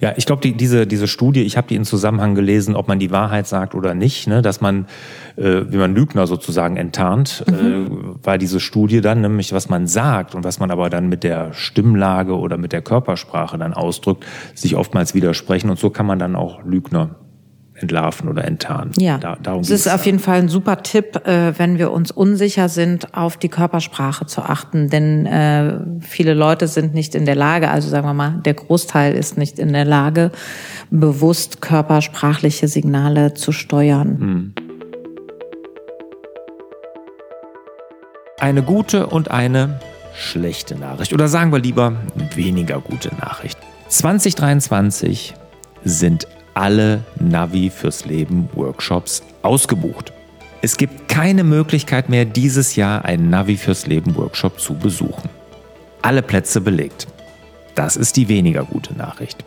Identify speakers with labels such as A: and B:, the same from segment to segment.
A: Ja, ich glaube, die, diese, diese Studie, ich habe die in Zusammenhang gelesen, ob man die Wahrheit sagt oder nicht, ne, dass man, äh, wie man Lügner sozusagen enttarnt, mhm. äh, war diese Studie dann nämlich, was man sagt und was man aber dann mit der Stimmlage oder mit der Körpersprache dann ausdrückt, sich oftmals widersprechen und so kann man dann auch Lügner entlarven oder enttarnen.
B: Ja, da, darum es ist auf jeden Fall ein super Tipp, äh, wenn wir uns unsicher sind, auf die Körpersprache zu achten. Denn äh, viele Leute sind nicht in der Lage, also sagen wir mal, der Großteil ist nicht in der Lage, bewusst körpersprachliche Signale zu steuern. Hm.
A: Eine gute und eine schlechte Nachricht. Oder sagen wir lieber weniger gute Nachricht. 2023 sind alle Navi fürs Leben Workshops ausgebucht. Es gibt keine Möglichkeit mehr, dieses Jahr einen Navi fürs Leben Workshop zu besuchen. Alle Plätze belegt. Das ist die weniger gute Nachricht.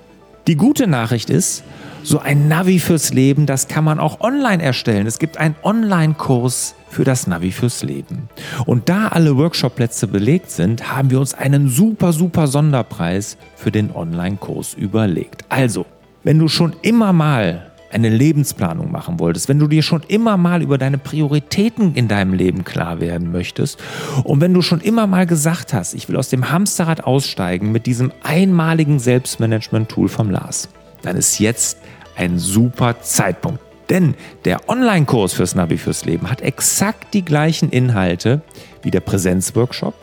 A: Die gute Nachricht ist, so ein Navi fürs Leben, das kann man auch online erstellen. Es gibt einen Online-Kurs für das Navi fürs Leben. Und da alle Workshop-Plätze belegt sind, haben wir uns einen super, super Sonderpreis für den Online-Kurs überlegt. Also, wenn du schon immer mal eine Lebensplanung machen wolltest, wenn du dir schon immer mal über deine Prioritäten in deinem Leben klar werden möchtest und wenn du schon immer mal gesagt hast, ich will aus dem Hamsterrad aussteigen mit diesem einmaligen Selbstmanagement-Tool vom Lars, dann ist jetzt ein super Zeitpunkt. Denn der Online-Kurs fürs Navi fürs Leben hat exakt die gleichen Inhalte wie der Präsenzworkshop,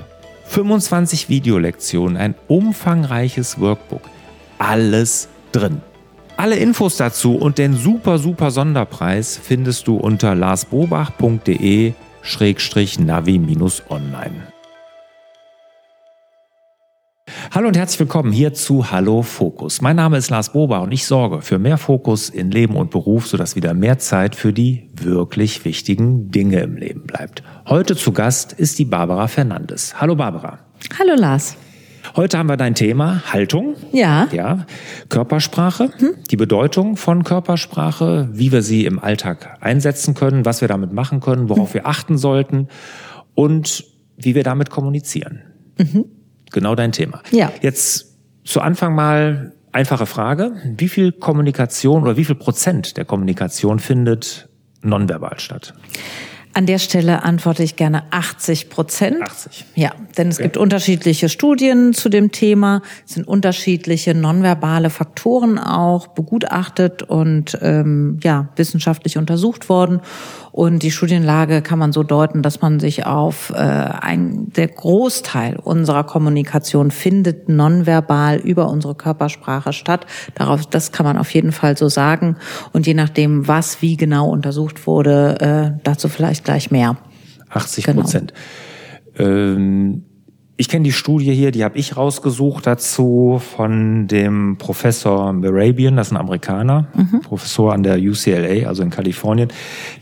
A: 25 Videolektionen, ein umfangreiches Workbook, alles drin. Alle Infos dazu und den super, super Sonderpreis findest du unter larsbobach.de-navi-online. Hallo und herzlich willkommen hier zu Hallo Fokus. Mein Name ist Lars Bobach und ich sorge für mehr Fokus in Leben und Beruf, sodass wieder mehr Zeit für die wirklich wichtigen Dinge im Leben bleibt. Heute zu Gast ist die Barbara Fernandes. Hallo Barbara.
B: Hallo Lars.
A: Heute haben wir dein Thema Haltung.
B: Ja.
A: Ja. Körpersprache. Hm? Die Bedeutung von Körpersprache, wie wir sie im Alltag einsetzen können, was wir damit machen können, worauf hm. wir achten sollten und wie wir damit kommunizieren. Mhm. Genau dein Thema.
B: Ja.
A: Jetzt zu Anfang mal einfache Frage. Wie viel Kommunikation oder wie viel Prozent der Kommunikation findet nonverbal statt?
B: An der Stelle antworte ich gerne 80 Prozent.
A: 80.
B: Ja, denn es okay. gibt unterschiedliche Studien zu dem Thema. Es sind unterschiedliche nonverbale Faktoren auch begutachtet und ähm, ja wissenschaftlich untersucht worden. Und die Studienlage kann man so deuten, dass man sich auf äh, ein der Großteil unserer Kommunikation findet nonverbal über unsere Körpersprache statt. Darauf, das kann man auf jeden Fall so sagen. Und je nachdem, was wie genau untersucht wurde, äh, dazu vielleicht gleich mehr.
A: 80 Prozent. Genau. Ähm ich kenne die Studie hier, die habe ich rausgesucht dazu von dem Professor Merabian, das ist ein Amerikaner, mhm. Professor an der UCLA, also in Kalifornien.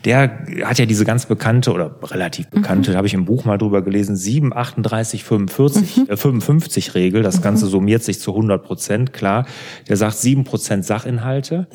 A: Der hat ja diese ganz bekannte oder relativ bekannte, mhm. da habe ich im Buch mal drüber gelesen, 7, 38, 45, mhm. äh, 55 Regel. Das Ganze mhm. summiert sich zu 100 Prozent, klar. Der sagt 7 Prozent Sachinhalte,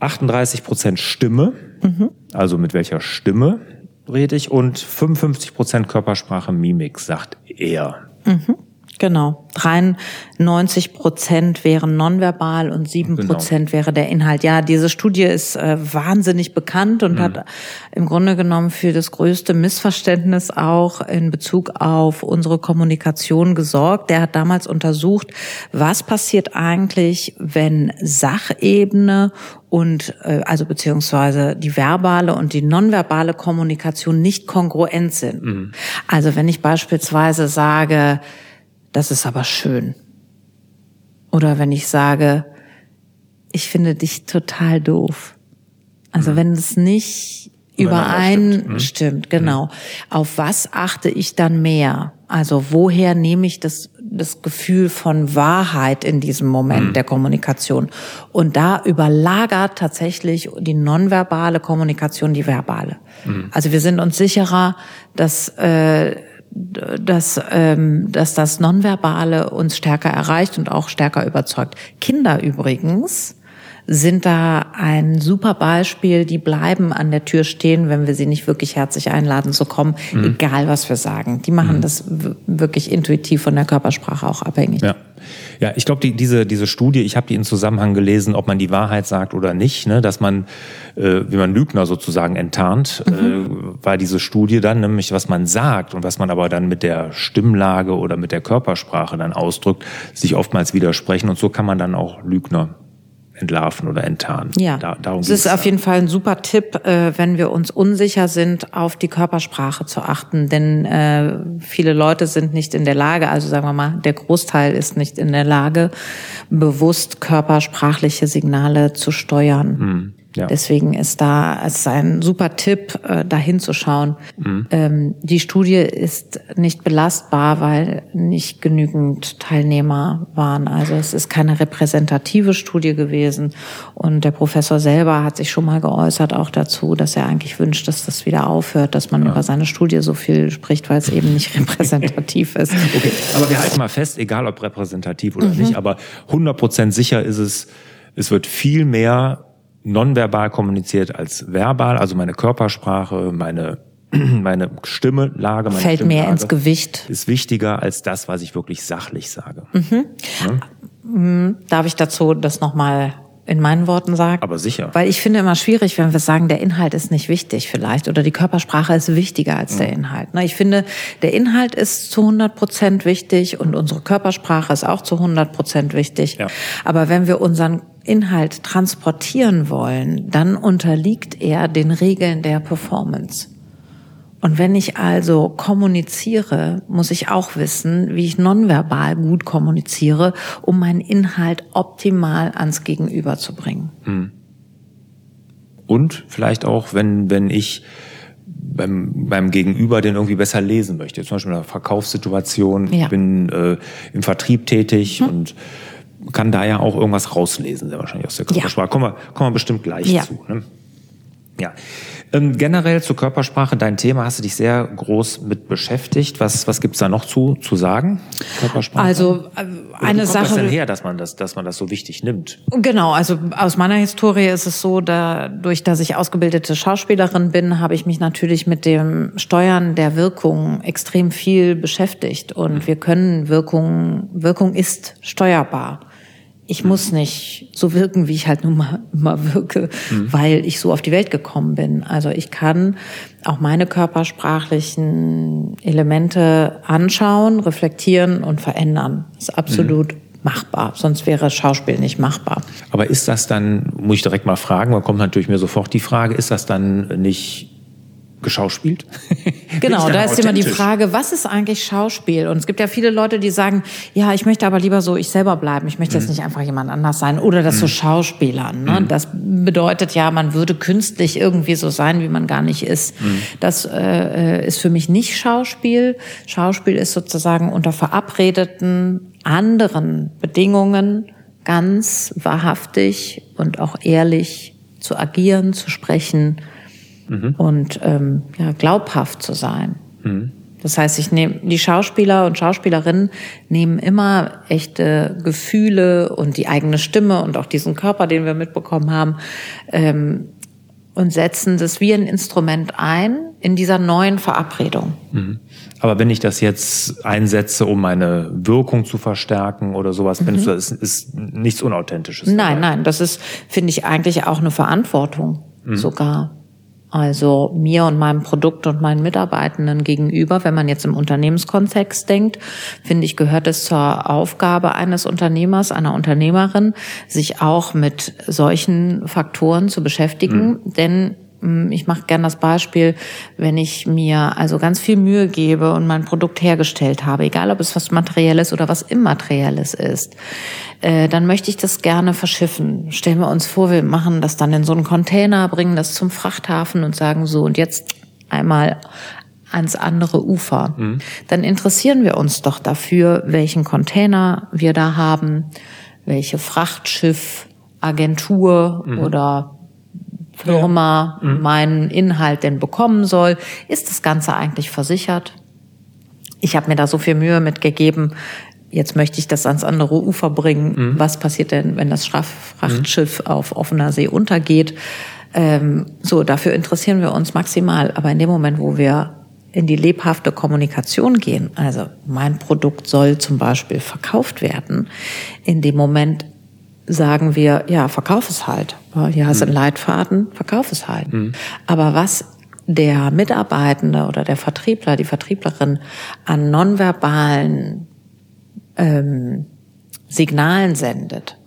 A: 38 mhm. Prozent Stimme, mhm. also mit welcher Stimme rede ich, und 55 Prozent Körpersprache, Mimik, sagt er.
B: Mhm. Genau. 93 Prozent wären nonverbal und 7 genau. Prozent wäre der Inhalt. Ja, diese Studie ist äh, wahnsinnig bekannt und mhm. hat im Grunde genommen für das größte Missverständnis auch in Bezug auf unsere Kommunikation gesorgt. Der hat damals untersucht, was passiert eigentlich, wenn Sachebene und äh, also beziehungsweise die verbale und die nonverbale Kommunikation nicht kongruent sind. Mhm. Also wenn ich beispielsweise sage, das ist aber schön. Oder wenn ich sage, ich finde dich total doof. Also mhm. wenn es nicht übereinstimmt, stimmt, mhm. genau. Mhm. Auf was achte ich dann mehr? Also woher nehme ich das, das Gefühl von Wahrheit in diesem Moment mhm. der Kommunikation? Und da überlagert tatsächlich die nonverbale Kommunikation die verbale. Mhm. Also wir sind uns sicherer, dass äh, dass, ähm, dass das Nonverbale uns stärker erreicht und auch stärker überzeugt. Kinder übrigens sind da ein super Beispiel. Die bleiben an der Tür stehen, wenn wir sie nicht wirklich herzlich einladen zu kommen, mhm. egal was wir sagen. Die machen mhm. das wirklich intuitiv von der Körpersprache auch abhängig.
A: Ja. Ja, ich glaube, die, diese, diese Studie, ich habe die in Zusammenhang gelesen, ob man die Wahrheit sagt oder nicht, ne, dass man, äh, wie man Lügner sozusagen enttarnt, mhm. äh, war diese Studie dann, nämlich was man sagt und was man aber dann mit der Stimmlage oder mit der Körpersprache dann ausdrückt, sich oftmals widersprechen und so kann man dann auch Lügner entlarven oder enttarnen.
B: Ja, da, darum es ist auf jeden Fall ein super Tipp, äh, wenn wir uns unsicher sind, auf die Körpersprache zu achten, denn äh, viele Leute sind nicht in der Lage, also sagen wir mal, der Großteil ist nicht in der Lage, bewusst körpersprachliche Signale zu steuern. Hm. Ja. Deswegen ist da es ist ein super Tipp, äh, da hinzuschauen. Mhm. Ähm, die Studie ist nicht belastbar, weil nicht genügend Teilnehmer waren. Also es ist keine repräsentative Studie gewesen. Und der Professor selber hat sich schon mal geäußert auch dazu, dass er eigentlich wünscht, dass das wieder aufhört, dass man ja. über seine Studie so viel spricht, weil es eben nicht repräsentativ ist.
A: Okay, aber wir halten mal fest, egal ob repräsentativ oder mhm. nicht, aber 100 Prozent sicher ist es, es wird viel mehr nonverbal kommuniziert als verbal, also meine Körpersprache, meine meine Stimmlage, meine
B: fällt mehr ins Gewicht,
A: ist wichtiger als das, was ich wirklich sachlich sage. Mhm.
B: Ja? Mhm. Darf ich dazu das nochmal in meinen Worten sagen?
A: Aber sicher.
B: Weil ich finde immer schwierig, wenn wir sagen, der Inhalt ist nicht wichtig vielleicht oder die Körpersprache ist wichtiger als der Inhalt. Ich finde, der Inhalt ist zu 100 Prozent wichtig und unsere Körpersprache ist auch zu 100 Prozent wichtig. Ja. Aber wenn wir unseren Inhalt transportieren wollen, dann unterliegt er den Regeln der Performance. Und wenn ich also kommuniziere, muss ich auch wissen, wie ich nonverbal gut kommuniziere, um meinen Inhalt optimal ans Gegenüber zu bringen. Hm.
A: Und vielleicht auch, wenn, wenn ich beim, beim Gegenüber den irgendwie besser lesen möchte. Zum Beispiel in einer Verkaufssituation, ja. ich bin äh, im Vertrieb tätig hm. und kann da ja auch irgendwas rauslesen, sehr wahrscheinlich aus der Körpersprache. Ja. Kommen, wir, kommen wir bestimmt gleich ja. zu. Ne? Ja. Ähm, generell zur Körpersprache, dein Thema hast du dich sehr groß mit beschäftigt. Was, was gibt's da noch zu, zu sagen?
B: Körpersprache? Also äh, eine
A: Oder
B: Sache. Was
A: denn her, dass man das, dass man das so wichtig nimmt?
B: Genau, also aus meiner Historie ist es so, dadurch, dass ich ausgebildete Schauspielerin bin, habe ich mich natürlich mit dem Steuern der Wirkung extrem viel beschäftigt. Und mhm. wir können Wirkung, Wirkung ist steuerbar ich muss nicht so wirken, wie ich halt nun mal immer wirke, mhm. weil ich so auf die Welt gekommen bin. Also ich kann auch meine körpersprachlichen Elemente anschauen, reflektieren und verändern. Das ist absolut mhm. machbar. Sonst wäre Schauspiel nicht machbar.
A: Aber ist das dann, muss ich direkt mal fragen, da kommt natürlich mir sofort die Frage, ist das dann nicht geschauspielt?
B: Genau, da ist immer die Frage, was ist eigentlich Schauspiel? Und es gibt ja viele Leute, die sagen, ja, ich möchte aber lieber so ich selber bleiben. Ich möchte jetzt mhm. nicht einfach jemand anders sein. Oder das mhm. so Schauspielern. Ne? Mhm. Das bedeutet ja, man würde künstlich irgendwie so sein, wie man gar nicht ist. Mhm. Das äh, ist für mich nicht Schauspiel. Schauspiel ist sozusagen unter verabredeten anderen Bedingungen ganz wahrhaftig und auch ehrlich zu agieren, zu sprechen mhm. und ähm, ja, glaubhaft zu sein. Mhm. Das heißt, ich nehme die Schauspieler und Schauspielerinnen nehmen immer echte Gefühle und die eigene Stimme und auch diesen Körper, den wir mitbekommen haben, ähm, und setzen das wie ein Instrument ein in dieser neuen Verabredung.
A: Mhm. Aber wenn ich das jetzt einsetze, um meine Wirkung zu verstärken oder sowas, mhm. findest du, das ist nichts Unauthentisches?
B: Nein, dabei? nein, das ist, finde ich, eigentlich auch eine Verantwortung mhm. sogar. Also mir und meinem Produkt und meinen Mitarbeitenden gegenüber, wenn man jetzt im Unternehmenskontext denkt, finde ich, gehört es zur Aufgabe eines Unternehmers, einer Unternehmerin, sich auch mit solchen Faktoren zu beschäftigen. Mhm. Denn ich mache gern das Beispiel, wenn ich mir also ganz viel Mühe gebe und mein Produkt hergestellt habe, egal ob es was Materielles oder was Immaterielles ist, äh, dann möchte ich das gerne verschiffen. Stellen wir uns vor, wir machen das dann in so einen Container, bringen das zum Frachthafen und sagen so, und jetzt einmal ans andere Ufer. Mhm. Dann interessieren wir uns doch dafür, welchen Container wir da haben, welche Frachtschiff, Agentur mhm. oder Firma ja. mhm. meinen Inhalt denn bekommen soll. Ist das Ganze eigentlich versichert? Ich habe mir da so viel Mühe mitgegeben. Jetzt möchte ich das ans andere Ufer bringen. Mhm. Was passiert denn, wenn das Frachtschiff mhm. auf offener See untergeht? Ähm, so, dafür interessieren wir uns maximal. Aber in dem Moment, wo wir in die lebhafte Kommunikation gehen, also mein Produkt soll zum Beispiel verkauft werden, in dem Moment sagen wir, ja, verkauf es halt. Hier hast du einen mhm. Leitfaden, verkauf es halt. Mhm. Aber was der Mitarbeitende oder der Vertriebler, die Vertrieblerin an nonverbalen ähm, Signalen sendet,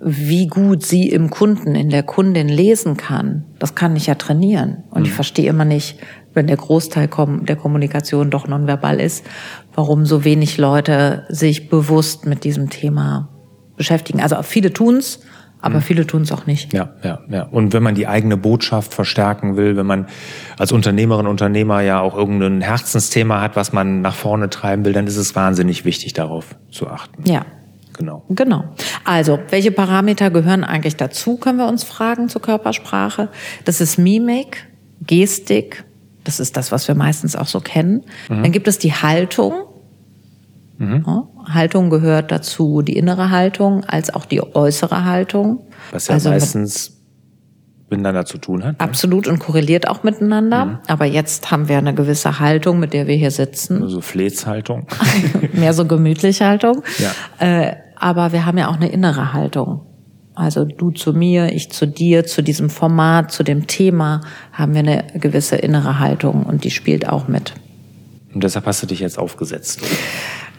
B: wie gut sie im Kunden, in der Kundin lesen kann, das kann ich ja trainieren. Und mhm. ich verstehe immer nicht, wenn der Großteil der Kommunikation doch nonverbal ist, warum so wenig Leute sich bewusst mit diesem Thema beschäftigen. Also viele tun's, aber mhm. viele tun es auch nicht.
A: Ja, ja, ja. Und wenn man die eigene Botschaft verstärken will, wenn man als Unternehmerin, Unternehmer ja auch irgendein Herzensthema hat, was man nach vorne treiben will, dann ist es wahnsinnig wichtig, darauf zu achten.
B: Ja.
A: Genau.
B: Genau. Also, welche Parameter gehören eigentlich dazu, können wir uns fragen zur Körpersprache. Das ist Mimik, Gestik, das ist das, was wir meistens auch so kennen. Mhm. Dann gibt es die Haltung. Mhm. Ja, Haltung gehört dazu, die innere Haltung als auch die äußere Haltung.
A: Was ja also meistens miteinander zu tun hat.
B: Ne? Absolut und korreliert auch miteinander. Mhm. Aber jetzt haben wir eine gewisse Haltung, mit der wir hier sitzen.
A: Also Fleetshaltung.
B: Mehr so gemütliche Haltung. Ja. Äh, aber wir haben ja auch eine innere Haltung. Also du zu mir, ich zu dir, zu diesem Format, zu dem Thema haben wir eine gewisse innere Haltung und die spielt auch mit.
A: Und deshalb hast du dich jetzt aufgesetzt.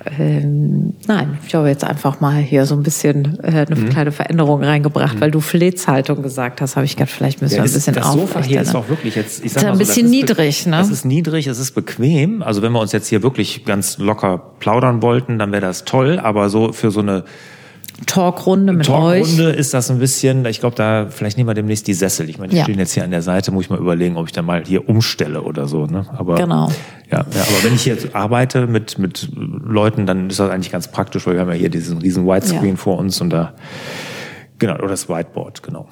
B: Ähm, nein, ich habe jetzt einfach mal hier so ein bisschen äh, eine mhm. kleine Veränderung reingebracht, mhm. weil du Fleetshaltung gesagt hast, habe ich gedacht, vielleicht müssen ja, wir ein bisschen
A: Das Sofa hier ist auch wirklich jetzt,
B: ich sag ist mal so, ein bisschen niedrig, ne?
A: Es ist niedrig, es ist bequem. Also wenn wir uns jetzt hier wirklich ganz locker plaudern wollten, dann wäre das toll. Aber so für so eine
B: Talkrunde mit
A: Talkrunde
B: euch.
A: Talkrunde ist das ein bisschen, ich glaube, da vielleicht nehmen wir demnächst die Sessel. Ich meine, die ja. stehen jetzt hier an der Seite, muss ich mal überlegen, ob ich da mal hier umstelle oder so. Ne? Aber,
B: genau.
A: Ja, ja, aber wenn ich jetzt arbeite mit, mit Leuten, dann ist das eigentlich ganz praktisch, weil wir haben ja hier diesen riesen Whitescreen ja. vor uns und da, genau, oder das Whiteboard, genau.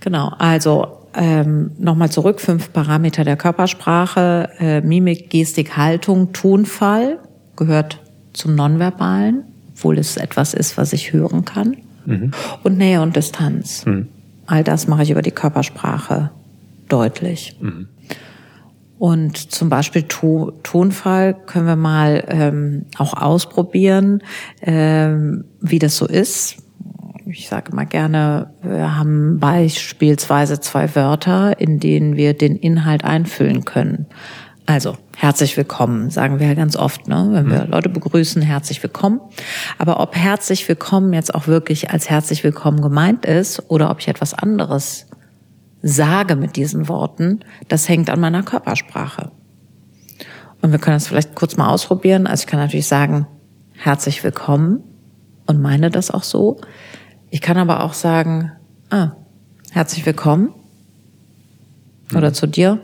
B: Genau, also ähm, nochmal zurück, fünf Parameter der Körpersprache, äh, Mimik, Gestik, Haltung, Tonfall gehört zum Nonverbalen obwohl es etwas ist, was ich hören kann. Mhm. Und Nähe und Distanz. Mhm. All das mache ich über die Körpersprache deutlich. Mhm. Und zum Beispiel to Tonfall können wir mal ähm, auch ausprobieren, ähm, wie das so ist. Ich sage mal gerne, wir haben beispielsweise zwei Wörter, in denen wir den Inhalt einfüllen können. Also, herzlich willkommen, sagen wir ja ganz oft, ne? wenn wir mhm. Leute begrüßen, herzlich willkommen. Aber ob herzlich willkommen jetzt auch wirklich als herzlich willkommen gemeint ist oder ob ich etwas anderes sage mit diesen Worten, das hängt an meiner Körpersprache. Und wir können das vielleicht kurz mal ausprobieren. Also ich kann natürlich sagen, herzlich willkommen und meine das auch so. Ich kann aber auch sagen, ah, herzlich willkommen. Oder mhm. zu dir,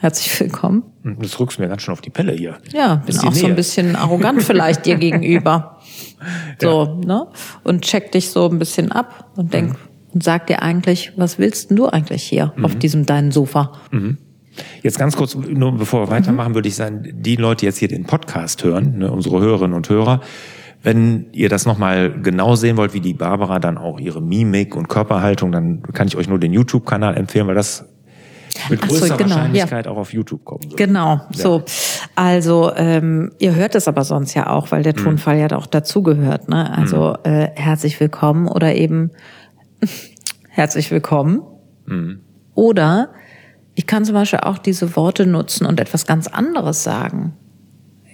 B: Herzlich willkommen.
A: Das rückst mir ganz schön auf die Pelle hier.
B: Ja, bin auch Nähe. so ein bisschen arrogant vielleicht dir gegenüber. So, ja. ne? Und check dich so ein bisschen ab und denk mhm. und sag dir eigentlich, was willst denn du eigentlich hier mhm. auf diesem deinen Sofa? Mhm.
A: Jetzt ganz kurz, nur bevor wir weitermachen, würde ich sagen, die Leute, die jetzt hier den Podcast hören, ne, unsere Hörerinnen und Hörer, wenn ihr das nochmal genau sehen wollt, wie die Barbara dann auch ihre Mimik und Körperhaltung, dann kann ich euch nur den YouTube-Kanal empfehlen, weil das mit größter so, genau, Wahrscheinlichkeit ja. auch auf YouTube kommen wird.
B: Genau, ja. so. Also ähm, ihr hört es aber sonst ja auch, weil der mhm. Tonfall mhm. ja auch dazugehört. Ne? Also mhm. äh, herzlich willkommen oder eben herzlich willkommen. Mhm. Oder ich kann zum Beispiel auch diese Worte nutzen und etwas ganz anderes sagen.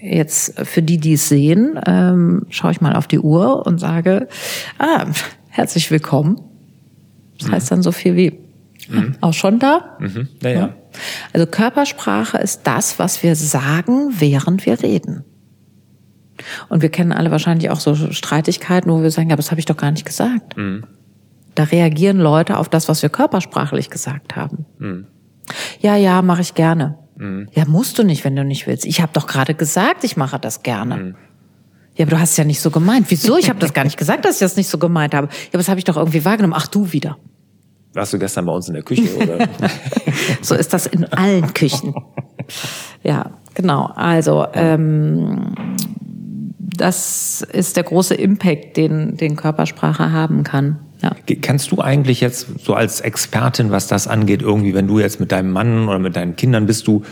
B: Jetzt für die, die es sehen, ähm, schaue ich mal auf die Uhr und sage, ah, herzlich willkommen. Das heißt dann so viel wie Mhm. Auch schon da?
A: Mhm. Ja, ja.
B: Also Körpersprache ist das, was wir sagen, während wir reden. Und wir kennen alle wahrscheinlich auch so Streitigkeiten, wo wir sagen, ja, das habe ich doch gar nicht gesagt. Mhm. Da reagieren Leute auf das, was wir körpersprachlich gesagt haben. Mhm. Ja, ja, mache ich gerne. Mhm. Ja, musst du nicht, wenn du nicht willst. Ich habe doch gerade gesagt, ich mache das gerne. Mhm. Ja, aber du hast es ja nicht so gemeint. Wieso? Ich habe das gar nicht gesagt, dass ich das nicht so gemeint habe. Ja, aber das habe ich doch irgendwie wahrgenommen. Ach, du wieder.
A: Warst du gestern bei uns in der Küche, oder?
B: so ist das in allen Küchen. Ja, genau. Also ähm, das ist der große Impact, den, den Körpersprache haben kann. Ja.
A: Kannst du eigentlich jetzt so als Expertin, was das angeht, irgendwie, wenn du jetzt mit deinem Mann oder mit deinen Kindern bist, du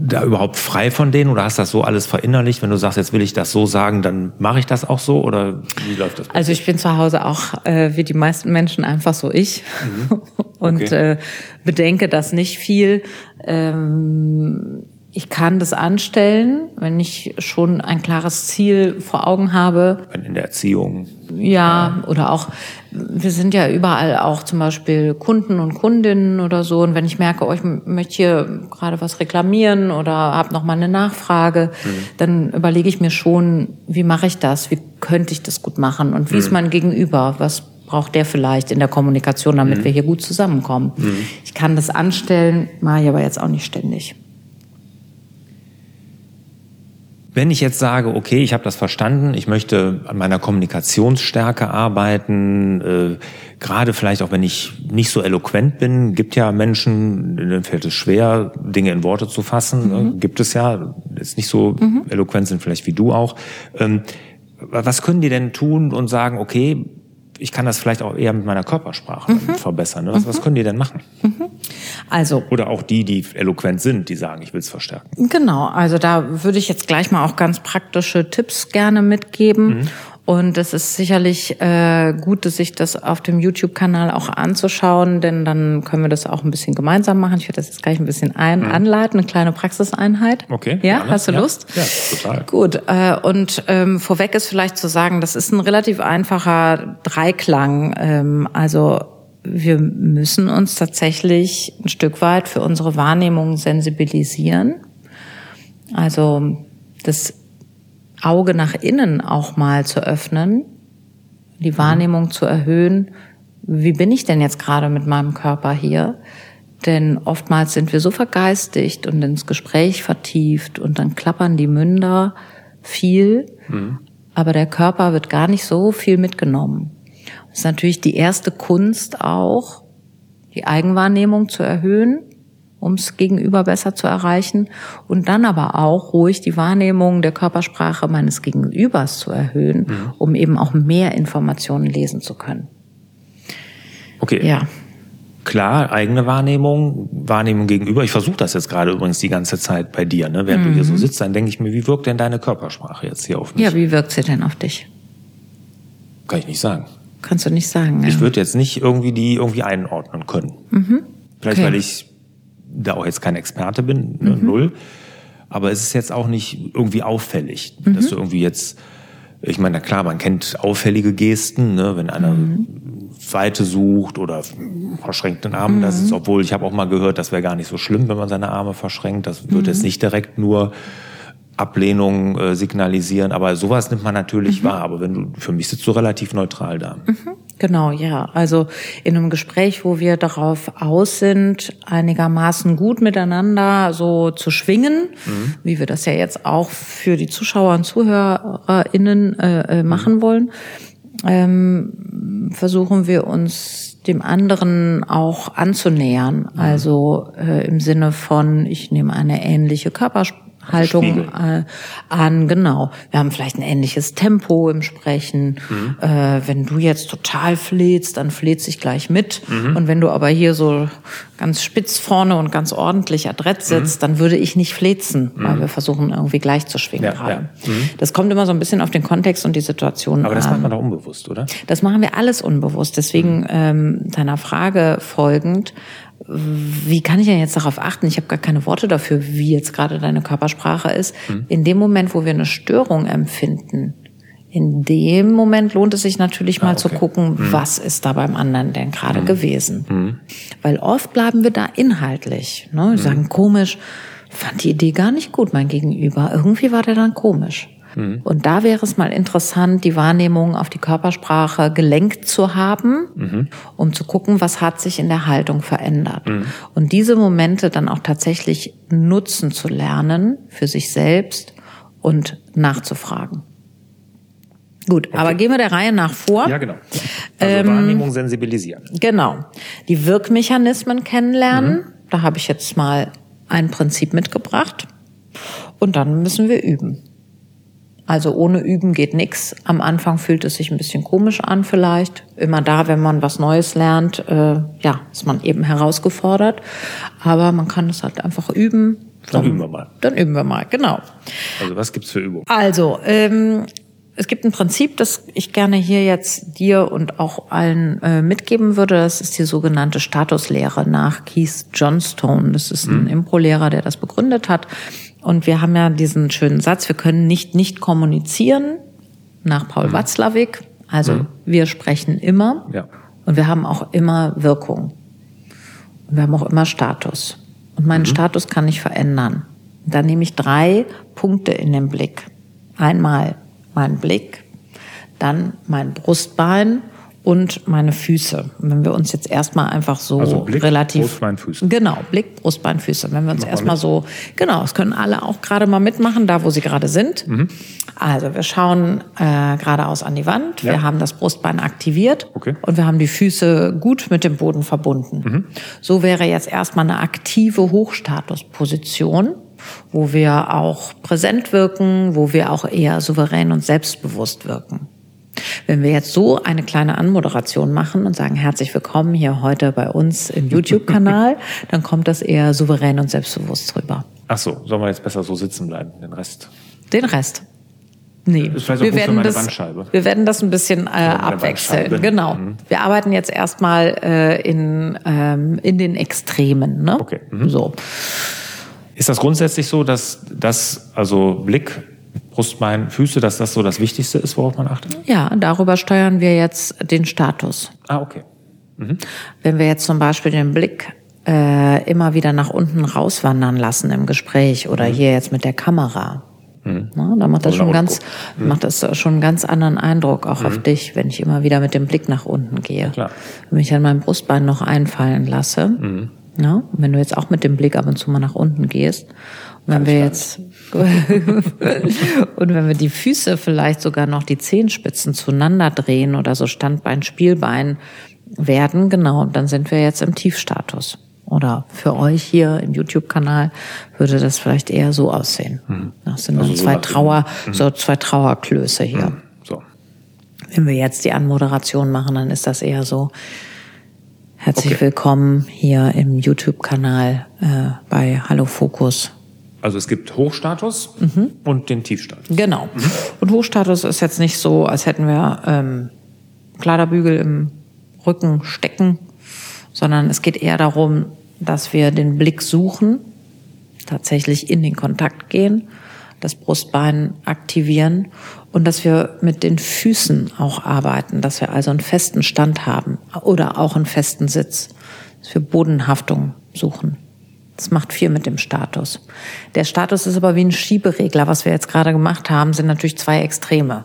A: da überhaupt frei von denen oder hast das so alles verinnerlicht? Wenn du sagst, jetzt will ich das so sagen, dann mache ich das auch so oder wie läuft das?
B: Also ich bin zu Hause auch äh, wie die meisten Menschen einfach so ich mhm. und okay. äh, bedenke das nicht viel. Ähm, ich kann das anstellen, wenn ich schon ein klares Ziel vor Augen habe.
A: In der Erziehung.
B: Ja, oder auch, wir sind ja überall auch zum Beispiel Kunden und Kundinnen oder so. Und wenn ich merke, oh, ich möchte hier gerade was reklamieren oder habe noch mal eine Nachfrage, mhm. dann überlege ich mir schon, wie mache ich das? Wie könnte ich das gut machen? Und wie mhm. ist mein Gegenüber? Was braucht der vielleicht in der Kommunikation, damit mhm. wir hier gut zusammenkommen? Mhm. Ich kann das anstellen, mache ich aber jetzt auch nicht ständig.
A: Wenn ich jetzt sage, okay, ich habe das verstanden, ich möchte an meiner Kommunikationsstärke arbeiten, äh, gerade vielleicht auch wenn ich nicht so eloquent bin, gibt ja Menschen, denen fällt es schwer, Dinge in Worte zu fassen, ne? mhm. gibt es ja, ist nicht so mhm. eloquent sind vielleicht wie du auch. Ähm, was können die denn tun und sagen, okay, ich kann das vielleicht auch eher mit meiner Körpersprache mhm. verbessern. Ne? Was, mhm. was können die denn machen?
B: Also
A: oder auch die, die eloquent sind, die sagen, ich will es verstärken.
B: Genau, also da würde ich jetzt gleich mal auch ganz praktische Tipps gerne mitgeben. Mhm. Und es ist sicherlich äh, gut, sich das auf dem YouTube-Kanal auch anzuschauen, denn dann können wir das auch ein bisschen gemeinsam machen. Ich werde das jetzt gleich ein bisschen ein mhm. anleiten, eine kleine Praxiseinheit.
A: Okay.
B: Ja, gerne. hast du Lust?
A: Ja, total.
B: Gut. Äh, und ähm, vorweg ist vielleicht zu sagen, das ist ein relativ einfacher Dreiklang. Ähm, also wir müssen uns tatsächlich ein Stück weit für unsere Wahrnehmung sensibilisieren. Also das Auge nach innen auch mal zu öffnen, die. Wahrnehmung zu erhöhen, wie bin ich denn jetzt gerade mit meinem Körper hier? Denn oftmals sind wir so vergeistigt und ins Gespräch vertieft und dann klappern die Münder viel, mhm. aber der Körper wird gar nicht so viel mitgenommen. Ist natürlich die erste Kunst auch, die Eigenwahrnehmung zu erhöhen ums Gegenüber besser zu erreichen und dann aber auch ruhig die Wahrnehmung der Körpersprache meines Gegenübers zu erhöhen, mhm. um eben auch mehr Informationen lesen zu können.
A: Okay. Ja. Klar, eigene Wahrnehmung, Wahrnehmung gegenüber. Ich versuche das jetzt gerade übrigens die ganze Zeit bei dir, ne? Während mhm. du hier so mhm. sitzt, dann denke ich mir, wie wirkt denn deine Körpersprache jetzt hier auf mich?
B: Ja, wie wirkt sie denn auf dich?
A: Kann ich nicht sagen.
B: Kannst du nicht sagen.
A: Ja. Ich würde jetzt nicht irgendwie die irgendwie einordnen können. Mhm. Vielleicht, okay. weil ich da auch jetzt kein Experte bin, ne, mhm. null. Aber es ist jetzt auch nicht irgendwie auffällig, mhm. dass du irgendwie jetzt, ich meine, na klar, man kennt auffällige Gesten, ne, wenn einer mhm. Weite sucht oder verschränkt den Arm, das ist, mhm. obwohl ich habe auch mal gehört, das wäre gar nicht so schlimm, wenn man seine Arme verschränkt. Das wird jetzt mhm. nicht direkt nur Ablehnung äh, signalisieren, aber sowas nimmt man natürlich mhm. wahr. Aber wenn du, für mich sitzt du relativ neutral da. Mhm.
B: Genau, ja. Also in einem Gespräch, wo wir darauf aus sind, einigermaßen gut miteinander so zu schwingen, mhm. wie wir das ja jetzt auch für die Zuschauer und ZuhörerInnen äh, äh, machen mhm. wollen, ähm, versuchen wir uns dem anderen auch anzunähern. Mhm. Also äh, im Sinne von, ich nehme eine ähnliche Körpersprache Haltung äh, an. Genau. Wir haben vielleicht ein ähnliches Tempo im Sprechen. Mhm. Äh, wenn du jetzt total flehst, dann fleht sich gleich mit. Mhm. Und wenn du aber hier so ganz spitz vorne und ganz ordentlich adrett mhm. sitzt, mhm. dann würde ich nicht flezen, weil mhm. wir versuchen irgendwie gleich zu schwingen ja, gerade. Ja. Mhm. Das kommt immer so ein bisschen auf den Kontext und die Situation
A: Aber das an. macht man doch unbewusst, oder?
B: Das machen wir alles unbewusst. Deswegen ähm, deiner Frage folgend, wie kann ich denn jetzt darauf achten? Ich habe gar keine Worte dafür, wie jetzt gerade deine Körpersprache ist. Mhm. In dem Moment, wo wir eine Störung empfinden, in dem Moment lohnt es sich natürlich mal ah, okay. zu gucken, mhm. was ist da beim anderen denn gerade mhm. gewesen. Mhm. Weil oft bleiben wir da inhaltlich. Ne? Wir mhm. sagen komisch, fand die Idee gar nicht gut, mein Gegenüber. Irgendwie war der dann komisch. Mhm. Und da wäre es mal interessant, die Wahrnehmung auf die Körpersprache gelenkt zu haben, mhm. um zu gucken, was hat sich in der Haltung verändert. Mhm. Und diese Momente dann auch tatsächlich nutzen zu lernen für sich selbst und nachzufragen. Gut, okay. aber gehen wir der Reihe nach vor.
A: Ja, genau. Also ähm, Wahrnehmung sensibilisieren.
B: Genau. Die Wirkmechanismen kennenlernen. Mhm. Da habe ich jetzt mal ein Prinzip mitgebracht. Und dann müssen wir üben. Also ohne Üben geht nix. Am Anfang fühlt es sich ein bisschen komisch an vielleicht. Immer da, wenn man was Neues lernt, äh, ja, ist man eben herausgefordert. Aber man kann es halt einfach üben.
A: Dann üben wir mal.
B: Dann üben wir mal, genau.
A: Also was gibt's für Übungen?
B: Also, ähm, es gibt ein Prinzip, das ich gerne hier jetzt dir und auch allen äh, mitgeben würde. Das ist die sogenannte Statuslehre nach Keith Johnstone. Das ist ein mhm. Impro-Lehrer, der das begründet hat. Und wir haben ja diesen schönen Satz, wir können nicht nicht kommunizieren, nach Paul mhm. Watzlawick. Also mhm. wir sprechen immer ja. und wir haben auch immer Wirkung. Und wir haben auch immer Status. Und meinen mhm. Status kann ich verändern. Da nehme ich drei Punkte in den Blick. Einmal mein Blick, dann mein Brustbein und meine Füße. Und wenn wir uns jetzt erstmal einfach so
A: also Blick,
B: relativ
A: Brustbein, Füße.
B: Genau, Blick, Brustbein, Füße. Wenn wir uns erstmal so genau, das können alle auch gerade mal mitmachen, da wo sie gerade sind. Mhm. Also wir schauen äh, geradeaus an die Wand. Ja. Wir haben das Brustbein aktiviert okay. und wir haben die Füße gut mit dem Boden verbunden. Mhm. So wäre jetzt erstmal eine aktive Hochstatusposition wo wir auch präsent wirken, wo wir auch eher souverän und selbstbewusst wirken. Wenn wir jetzt so eine kleine Anmoderation machen und sagen, herzlich willkommen hier heute bei uns im YouTube-Kanal, dann kommt das eher souverän und selbstbewusst rüber.
A: Ach so, sollen wir jetzt besser so sitzen bleiben, den Rest?
B: Den Rest. Nee, wir werden, das, wir werden das ein bisschen äh, abwechseln. Genau. Mhm. Wir arbeiten jetzt erstmal äh, in, ähm, in den Extremen. Ne?
A: Okay. Mhm. So. Ist das grundsätzlich so, dass das, also Blick, Brustbein, Füße, dass das so das Wichtigste ist, worauf man achtet?
B: Ja, darüber steuern wir jetzt den Status.
A: Ah, okay. Mhm.
B: Wenn wir jetzt zum Beispiel den Blick äh, immer wieder nach unten rauswandern lassen im Gespräch oder mhm. hier jetzt mit der Kamera, Mhm. Na, da macht das schon ganz, mhm. macht das schon einen ganz anderen Eindruck auch mhm. auf dich, wenn ich immer wieder mit dem Blick nach unten gehe.
A: Ja,
B: wenn ich an meinem Brustbein noch einfallen lasse, mhm. Ja, und wenn du jetzt auch mit dem Blick ab und zu mal nach unten gehst, wenn wir jetzt und wenn wir die Füße vielleicht sogar noch die Zehenspitzen zueinander drehen oder so Standbein, Spielbein werden, genau, dann sind wir jetzt im Tiefstatus. Oder für euch hier im YouTube-Kanal würde das vielleicht eher so aussehen. Hm. Das sind also dann zwei so Trauer, hm. so zwei Trauerklöße hier. Hm.
A: So.
B: Wenn wir jetzt die Anmoderation machen, dann ist das eher so, Herzlich okay. willkommen hier im YouTube-Kanal äh, bei Hallo Fokus.
A: Also es gibt Hochstatus mhm. und den Tiefstatus.
B: Genau. Mhm. Und Hochstatus ist jetzt nicht so, als hätten wir ähm, Kleiderbügel im Rücken stecken, sondern es geht eher darum, dass wir den Blick suchen, tatsächlich in den Kontakt gehen, das Brustbein aktivieren und dass wir mit den Füßen auch arbeiten, dass wir also einen festen Stand haben oder auch einen festen Sitz, dass wir Bodenhaftung suchen. Das macht viel mit dem Status. Der Status ist aber wie ein Schieberegler. Was wir jetzt gerade gemacht haben, sind natürlich zwei Extreme.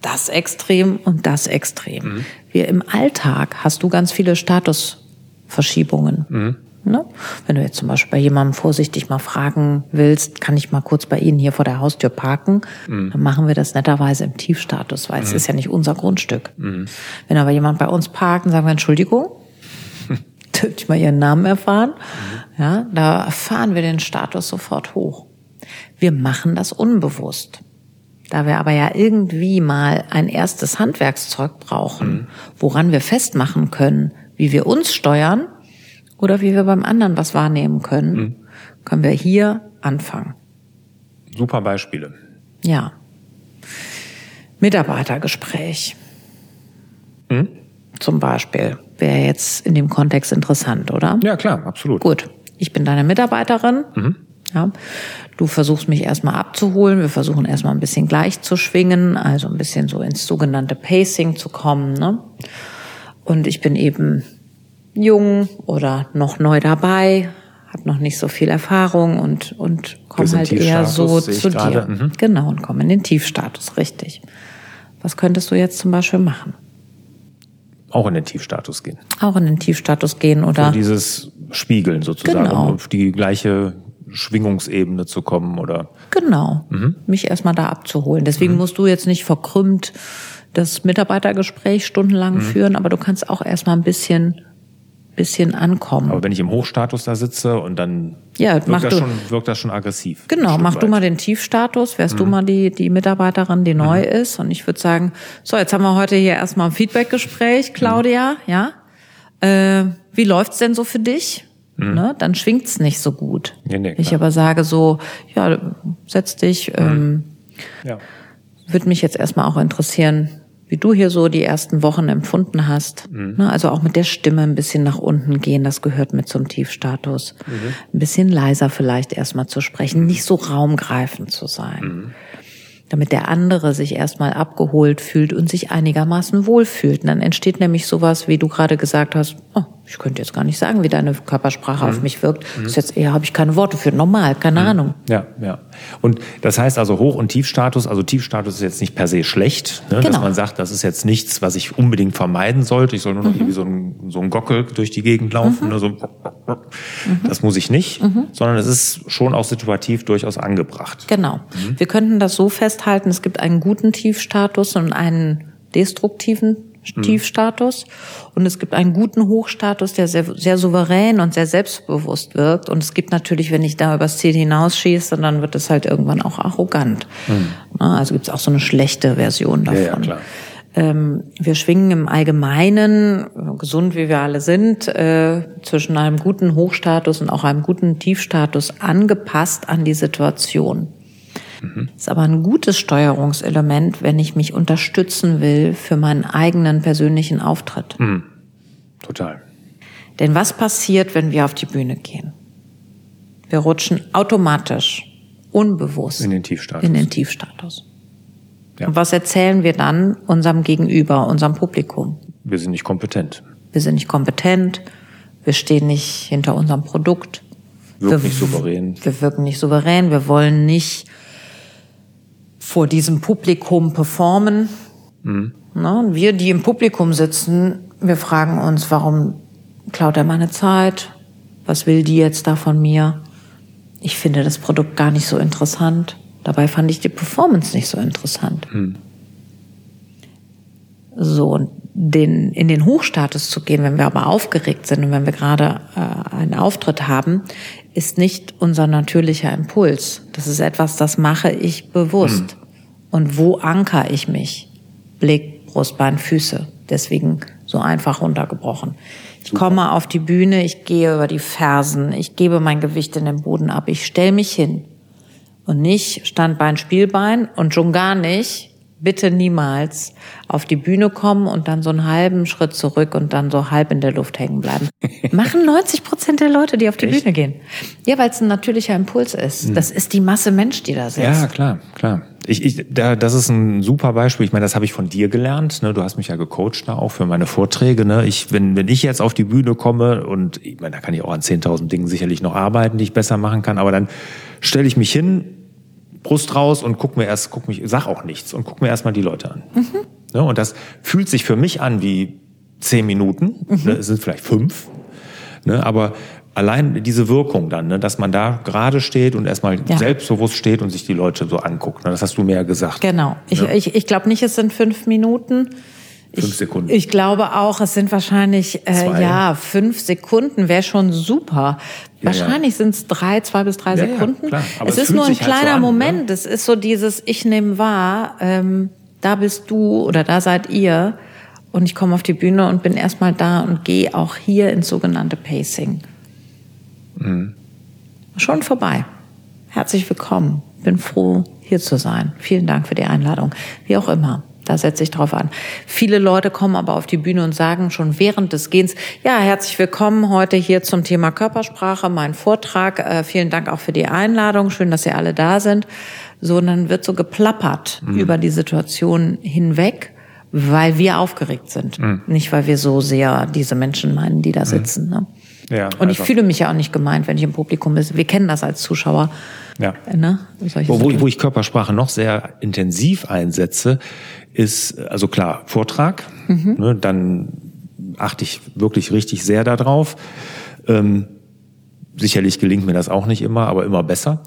B: Das Extrem und das Extrem. Mhm. Wir im Alltag hast du ganz viele Statusverschiebungen. Mhm. Ne? Wenn du jetzt zum Beispiel bei jemandem vorsichtig mal fragen willst, kann ich mal kurz bei Ihnen hier vor der Haustür parken, mhm. dann machen wir das netterweise im Tiefstatus, weil mhm. es ist ja nicht unser Grundstück. Mhm. Wenn aber jemand bei uns parkt, sagen wir Entschuldigung, dürfte ich mal Ihren Namen erfahren, mhm. ja, da fahren wir den Status sofort hoch. Wir machen das unbewusst. Da wir aber ja irgendwie mal ein erstes Handwerkszeug brauchen, mhm. woran wir festmachen können, wie wir uns steuern, oder wie wir beim anderen was wahrnehmen können, mhm. können wir hier anfangen.
A: Super Beispiele.
B: Ja. Mitarbeitergespräch. Mhm. Zum Beispiel. Wäre jetzt in dem Kontext interessant, oder?
A: Ja, klar, absolut.
B: Gut. Ich bin deine Mitarbeiterin. Mhm. Ja. Du versuchst mich erstmal abzuholen. Wir versuchen erstmal ein bisschen gleich zu schwingen, also ein bisschen so ins sogenannte Pacing zu kommen. Ne? Und ich bin eben jung oder noch neu dabei, habe noch nicht so viel Erfahrung und, und komme halt eher so zu dir. Mhm. Genau, und komme in den Tiefstatus, richtig. Was könntest du jetzt zum Beispiel machen?
A: Auch in den Tiefstatus gehen.
B: Auch in den Tiefstatus gehen oder.
A: So dieses Spiegeln sozusagen, genau. um auf die gleiche Schwingungsebene zu kommen oder.
B: Genau. Mhm. Mich erstmal da abzuholen. Deswegen mhm. musst du jetzt nicht verkrümmt das Mitarbeitergespräch stundenlang mhm. führen, aber du kannst auch erstmal ein bisschen bisschen ankommen.
A: Aber wenn ich im Hochstatus da sitze und dann
B: ja,
A: wirkt, das
B: du,
A: schon, wirkt das schon aggressiv.
B: Genau, mach weit. du mal den Tiefstatus, wärst mhm. du mal die, die Mitarbeiterin, die mhm. neu ist. Und ich würde sagen, so, jetzt haben wir heute hier erstmal ein Feedbackgespräch, Claudia, mhm. ja. Äh, wie läuft's denn so für dich? mhm. ne, dann schwingt's nicht so gut.
A: Ja, nee,
B: ich aber sage so, ja, setz dich, ähm,
A: Ja.
B: würde mich jetzt erstmal auch interessieren, wie du hier so die ersten Wochen empfunden hast. Ne, also auch mit der Stimme ein bisschen nach unten gehen, das gehört mit zum Tiefstatus. Ein bisschen leiser vielleicht erstmal zu sprechen, nicht so raumgreifend zu sein. Damit der andere sich erstmal abgeholt fühlt und sich einigermaßen wohlfühlt. Und dann entsteht nämlich sowas, wie du gerade gesagt hast, oh, ich könnte jetzt gar nicht sagen, wie deine Körpersprache auf mich wirkt. Das ist jetzt eher, habe ich keine Worte für. Normal, keine Ahnung.
A: Ja, ja. Und das heißt also Hoch- und Tiefstatus, also Tiefstatus ist jetzt nicht per se schlecht, ne? dass
B: Genau.
A: man sagt, das ist jetzt nichts, was ich unbedingt vermeiden sollte. Ich soll nur noch irgendwie so ein, so ein Gockel durch die Gegend laufen. Ne? So ein Das muss ich nicht, sondern es ist schon auch situativ durchaus angebracht.
B: Genau. Wir könnten das so festhalten, es gibt einen guten Tiefstatus und einen destruktiven Tiefstatus. Und es gibt einen guten Hochstatus, der sehr, sehr souverän und sehr selbstbewusst wirkt. Und es gibt natürlich, wenn ich da übers Ziel hinausschieße, dann wird es halt irgendwann auch arrogant. Na, Also gibt es auch so eine schlechte Version davon.
A: Ja, ja, klar.
B: Ähm, wir schwingen im Allgemeinen, gesund wie wir alle sind, äh, zwischen einem guten Hochstatus und auch einem guten Tiefstatus angepasst an die Situation. Ist aber ein gutes Steuerungselement, wenn ich mich unterstützen will für meinen eigenen persönlichen Auftritt.
A: Total.
B: Denn was passiert, wenn wir auf die Bühne gehen? Wir rutschen automatisch, unbewusst
A: In den Tiefstatus.
B: in den Tiefstatus.
A: Ja.
B: Und was erzählen wir dann unserem Gegenüber, unserem Publikum?
A: Wir sind nicht kompetent.
B: Wir sind nicht kompetent, wir stehen nicht hinter unserem Produkt.
A: Wirkt
B: wir,
A: nicht souverän.
B: Wir wirken nicht souverän, wir wollen nicht vor diesem Publikum performen.
A: Mhm.
B: Na, wir, die im Publikum sitzen, wir fragen uns, warum klaut er meine Zeit? Was will die jetzt da von mir? Ich finde das Produkt gar nicht so interessant. Dabei fand ich die Performance nicht so interessant. So, und den, in den Hochstatus zu gehen, wenn wir aber aufgeregt sind und wenn wir gerade äh, einen Auftritt haben, ist nicht unser natürlicher Impuls. Das ist etwas, das mache ich bewusst. Und wo anker ich mich? Blick, Brustbein, Füße. Deswegen so einfach runtergebrochen. Ich komme auf die Bühne, ich gehe über die Fersen, ich gebe mein Gewicht in den Boden ab, ich stelle mich hin. Und nicht Standbein, Spielbein und schon gar nicht, bitte niemals, auf die Bühne kommen und dann so einen halben Schritt zurück und dann so halb in der Luft hängen bleiben. Machen 90 Prozent der Leute, die auf die Bühne gehen. Ja, weil es ein natürlicher Impuls ist. Das ist die Masse Mensch, die da sitzt.
A: Ja, klar, klar. Ich, ich, da, das ist ein super Beispiel. Ich meine, das habe ich von dir gelernt. Ne? Du hast mich ja gecoacht da auch für meine Vorträge. Ne? Ich, wenn, wenn ich jetzt auf die Bühne komme und ich meine, da kann ich auch an 10.000 Dingen sicherlich noch arbeiten, die ich besser machen kann, aber dann stelle ich mich hin, Brust raus und guck mir erst, guck mich, sag auch nichts und guck mir erstmal die Leute an. Ne? Und das fühlt sich für mich an wie zehn Minuten. Ne? Es sind vielleicht fünf. Ne? Aber allein diese Wirkung dann, ne? dass man da gerade steht und erstmal
B: Ja.
A: selbstbewusst steht und sich die Leute so anguckt. Ne? Das hast du mir ja gesagt.
B: Genau. Ich, ich, ich glaube nicht, es sind fünf Minuten.
A: Fünf
B: ich,
A: Sekunden.
B: Ich glaube auch, es sind wahrscheinlich, äh,
A: Zwei.
B: ja, fünf Sekunden wäre schon super.
A: Ja,
B: wahrscheinlich sind es drei, zwei bis drei
A: Ja, ja,
B: Sekunden. es ist nur ein
A: sich halt so
B: kleiner
A: an, ne?
B: Moment. Es ist so dieses, ich nehme wahr, ähm, da bist du oder da seid ihr. Und ich komme auf die Bühne und bin erstmal da und gehe auch hier ins sogenannte Pacing.
A: Mhm.
B: Schon vorbei. Herzlich willkommen. Bin froh, hier zu sein. Vielen Dank für die Einladung. Wie auch immer. Da setze ich drauf an. Viele Leute kommen aber auf die Bühne und sagen schon während des Gehens, ja, herzlich willkommen heute hier zum Thema Körpersprache, mein Vortrag. Äh, vielen Dank auch für die Einladung. Schön, dass ihr alle da sind. So, und dann wird so geplappert über die Situation hinweg, weil wir aufgeregt sind. Nicht, weil wir so sehr diese Menschen meinen, die da sitzen. Ne?
A: Ja,
B: Und ich
A: also-
B: fühle mich ja auch nicht gemeint, wenn ich im Publikum bin. Wir kennen das als Zuschauer.
A: Ja.
B: Ne?
A: Wo, wo, wo ich Körpersprache noch sehr intensiv einsetze, ist, also klar, Vortrag.
B: Mhm.
A: Ne, dann achte ich wirklich richtig sehr darauf. Ähm, sicherlich gelingt mir das auch nicht immer, aber immer besser.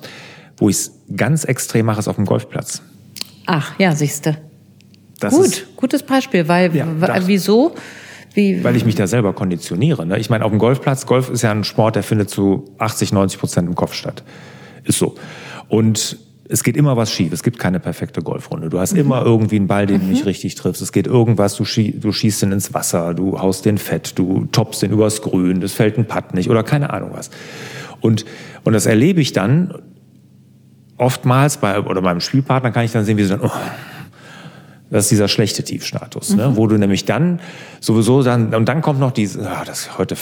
A: Wo ich es ganz extrem mache, ist auf dem Golfplatz.
B: Ach, ja, siehste.
A: Das
B: Gut,
A: Ist,
B: gutes Beispiel, weil
A: Ja,
B: wieso? Wie,
A: weil ich mich da selber konditioniere. Ne? Ich meine, auf dem Golfplatz, Golf ist ja ein Sport, der findet zu 80, 90 Prozent im Kopf statt. Ist so. Und es geht immer was schief. Es gibt keine perfekte Golfrunde. Du hast mhm. immer irgendwie einen Ball, den du nicht mhm. richtig triffst. Es geht irgendwas, du, schie du schießt den ins Wasser, du haust den fett, du toppst den übers Grün, es fällt ein Putt nicht oder keine Ahnung was. Und, und das erlebe ich dann oftmals bei, oder meinem Spielpartner kann ich dann sehen, wie sie dann, oh, das ist dieser schlechte Tiefstatus, ne? mhm. ne? wo du nämlich dann sowieso dann, und dann kommt noch diese, ah, das heute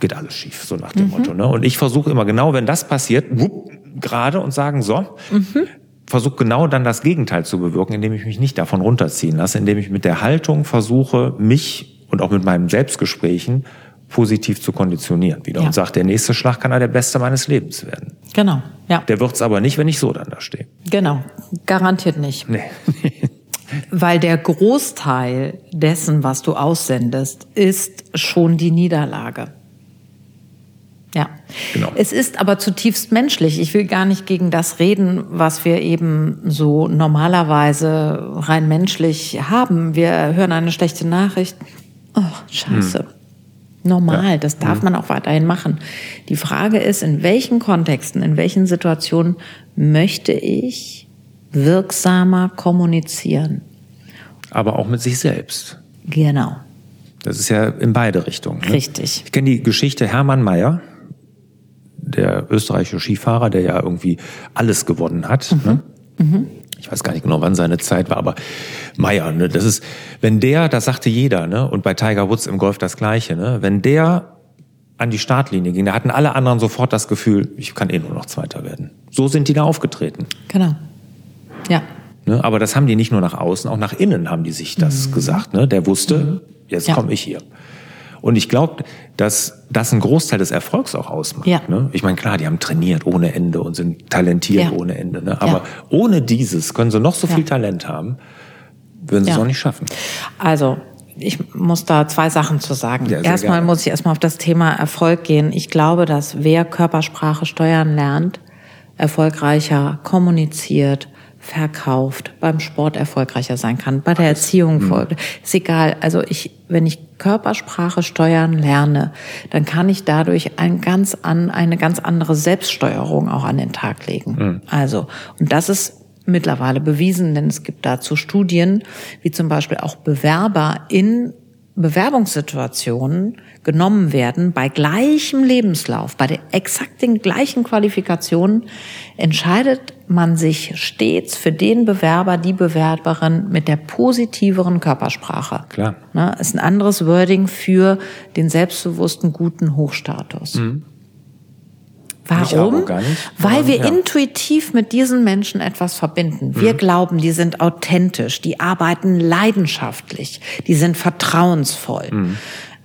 A: geht alles schief, so nach dem mhm. Motto. Ne? Und ich versuche immer genau, wenn das passiert, wupp, gerade und sagen, so, mhm. versuche genau dann das Gegenteil zu bewirken, indem ich mich nicht davon runterziehen lasse, indem ich mit der Haltung versuche, mich und auch mit meinen Selbstgesprächen positiv zu konditionieren wieder ja. und sagt, der nächste Schlag kann ja der beste meines Lebens werden.
B: Genau, ja.
A: Der wird's aber nicht, wenn ich so dann da stehe.
B: Genau, garantiert nicht. Nee. Weil der Großteil dessen, was du aussendest, ist schon die Niederlage. Ja. Genau. Es ist aber zutiefst menschlich. Ich will gar nicht gegen das reden, was wir eben so normalerweise rein menschlich haben. Wir hören eine schlechte Nachricht. Oh, scheiße. Hm. Normal, ja. das darf hm. man auch weiterhin machen. Die Frage ist, in welchen Kontexten, in welchen Situationen möchte ich wirksamer kommunizieren?
A: Aber auch mit sich selbst.
B: Genau.
A: Das ist ja in beide Richtungen. Ne?
B: Richtig.
A: Ich kenne die Geschichte Hermann Mayer der österreichische Skifahrer, der ja irgendwie alles gewonnen hat. Mhm. Ne? Mhm. Ich weiß gar nicht genau, wann seine Zeit war, aber Meyer, ne, das ist, wenn der, das sagte jeder, ne, und bei Tiger Woods im Golf das Gleiche, ne, wenn der an die Startlinie ging, da hatten alle anderen sofort das Gefühl, ich kann eh nur noch Zweiter werden. So sind die da aufgetreten.
B: Genau. Ja.
A: Ne, aber das haben die nicht nur nach außen, auch nach innen haben die sich das mhm. gesagt. Ne? Der wusste, mhm. jetzt ja. komme ich hier. Und ich glaube, dass das ein Großteil des Erfolgs auch ausmacht. Ja. Ne? Ich meine, klar, die haben trainiert ohne Ende und sind talentiert ja. ohne Ende. Ne? Aber ja. ohne dieses können sie noch so viel Talent haben, würden sie es auch nicht schaffen.
B: Also ich muss da zwei Sachen zu sagen. Ja, erstmal gerne. muss ich erstmal auf das Thema Erfolg gehen. Ich glaube, dass wer Körpersprache steuern lernt, erfolgreicher kommuniziert, verkauft, beim Sport erfolgreicher sein kann, bei der Erziehung folgt. Ist egal. Also ich, wenn ich Körpersprache steuern lerne, dann kann ich dadurch ein ganz an, eine ganz andere Selbststeuerung auch an den Tag legen. Mhm. Also, und das ist mittlerweile bewiesen, denn es gibt dazu Studien, wie zum Beispiel auch Bewerber in Bewerbungssituationen genommen werden, bei gleichem Lebenslauf, bei der exakt den gleichen Qualifikationen, entscheidet man sich stets für den Bewerber, die Bewerberin mit der positiveren Körpersprache.
A: Klar.
B: Ne, ist ein anderes Wording für den selbstbewussten, guten Hochstatus. Mhm. Warum? Weil wir ja. intuitiv mit diesen Menschen etwas verbinden. Wir mhm. glauben, die sind authentisch, die arbeiten leidenschaftlich, die sind vertrauensvoll. Mhm.